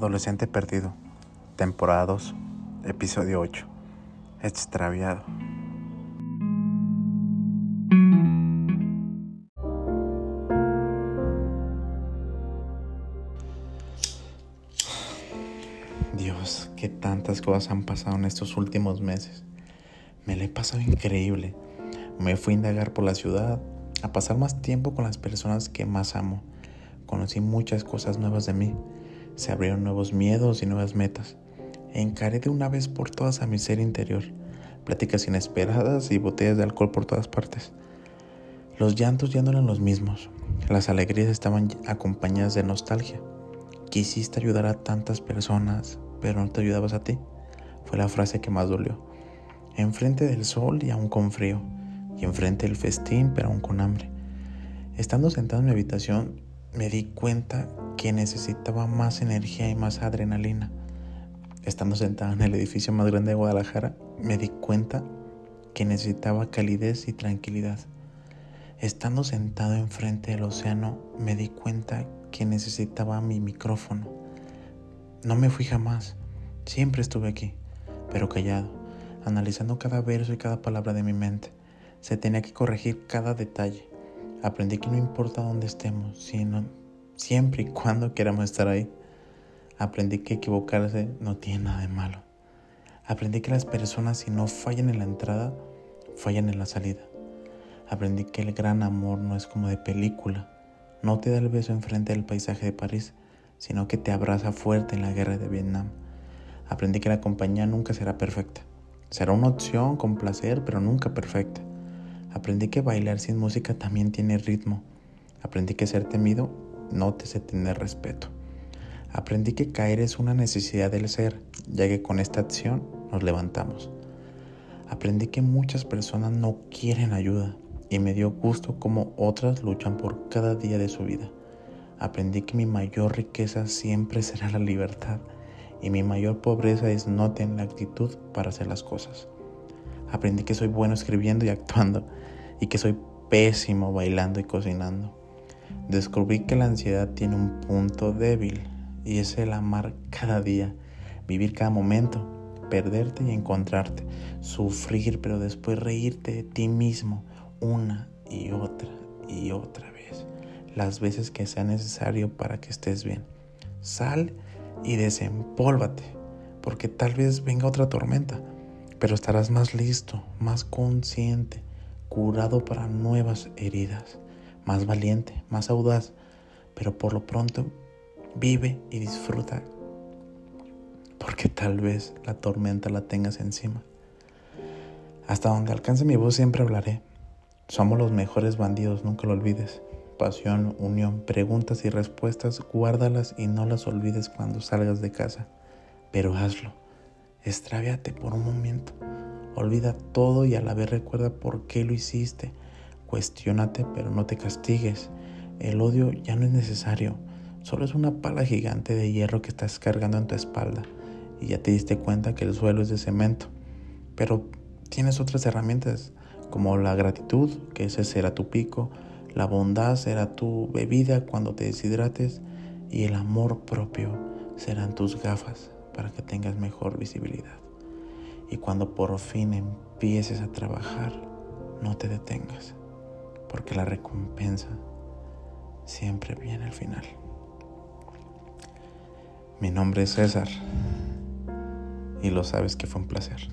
Adolescente Perdido, temporada 2, episodio 8, extraviado. Dios, qué tantas cosas han pasado en estos últimos meses. Me le he pasado increíble. Me fui a indagar por la ciudad, a pasar más tiempo con las personas que más amo. Conocí muchas cosas nuevas de mí se abrieron nuevos miedos y nuevas metas. encaré de una vez por todas a mi ser interior, pláticas inesperadas y botellas de alcohol por todas partes. Los llantos ya no eran los mismos, las alegrías estaban acompañadas de nostalgia. Quisiste ayudar a tantas personas, pero no te ayudabas a ti. Fue la frase que más dolió. Enfrente del sol y aún con frío, y enfrente del festín, pero aún con hambre. Estando sentado en mi habitación, me di cuenta que necesitaba más energía y más adrenalina. Estando sentada en el edificio más grande de Guadalajara, me di cuenta que necesitaba calidez y tranquilidad. Estando sentado enfrente del océano, me di cuenta que necesitaba mi micrófono. No me fui jamás, siempre estuve aquí, pero callado, analizando cada verso y cada palabra de mi mente. Se tenía que corregir cada detalle Aprendí que no importa dónde estemos, sino siempre y cuando queramos estar ahí. Aprendí que equivocarse no tiene nada de malo. Aprendí que las personas si no fallan en la entrada, fallan en la salida. Aprendí que el gran amor no es como de película. No te da el beso enfrente del paisaje de París, sino que te abraza fuerte en la guerra de Vietnam. Aprendí que la compañía nunca será perfecta. Será una opción con placer, pero nunca perfecta. Aprendí que bailar sin música también tiene ritmo. Aprendí que ser temido no te hace tener respeto. Aprendí que caer es una necesidad del ser, ya que con esta acción nos levantamos. Aprendí que muchas personas no quieren ayuda y me dio gusto como otras luchan por cada día de su vida. Aprendí que mi mayor riqueza siempre será la libertad y mi mayor pobreza es no tener la actitud para hacer las cosas. Aprendí que soy bueno escribiendo y actuando y que soy pésimo bailando y cocinando. Descubrí que la ansiedad tiene un punto débil y es el amar cada día, vivir cada momento, perderte y encontrarte, sufrir pero después reírte de ti mismo una y otra y otra vez, las veces que sea necesario para que estés bien. Sal y desempólvate, porque tal vez venga otra tormenta pero estarás más listo, más consciente, curado para nuevas heridas, más valiente, más audaz, pero por lo pronto vive y disfruta, porque tal vez la tormenta la tengas encima. Hasta donde alcance mi voz siempre hablaré. Somos los mejores bandidos, nunca lo olvides. Pasión, unión, preguntas y respuestas, guárdalas y no las olvides cuando salgas de casa. Pero hazlo Extravíate por un momento. Olvida todo y a la vez recuerda por qué lo hiciste. Cuestiónate, pero no te castigues. El odio ya no es necesario. Solo es una pala gigante de hierro que estás cargando en tu espalda. Y ya te diste cuenta que el suelo es de cemento. Pero tienes otras herramientas, como la gratitud, que ese será tu pico. La bondad será tu bebida cuando te deshidrates. Y el amor propio serán tus gafas para que tengas mejor visibilidad. Y cuando por fin empieces a trabajar, no te detengas, porque la recompensa siempre viene al final. Mi nombre es César y lo sabes que fue un placer.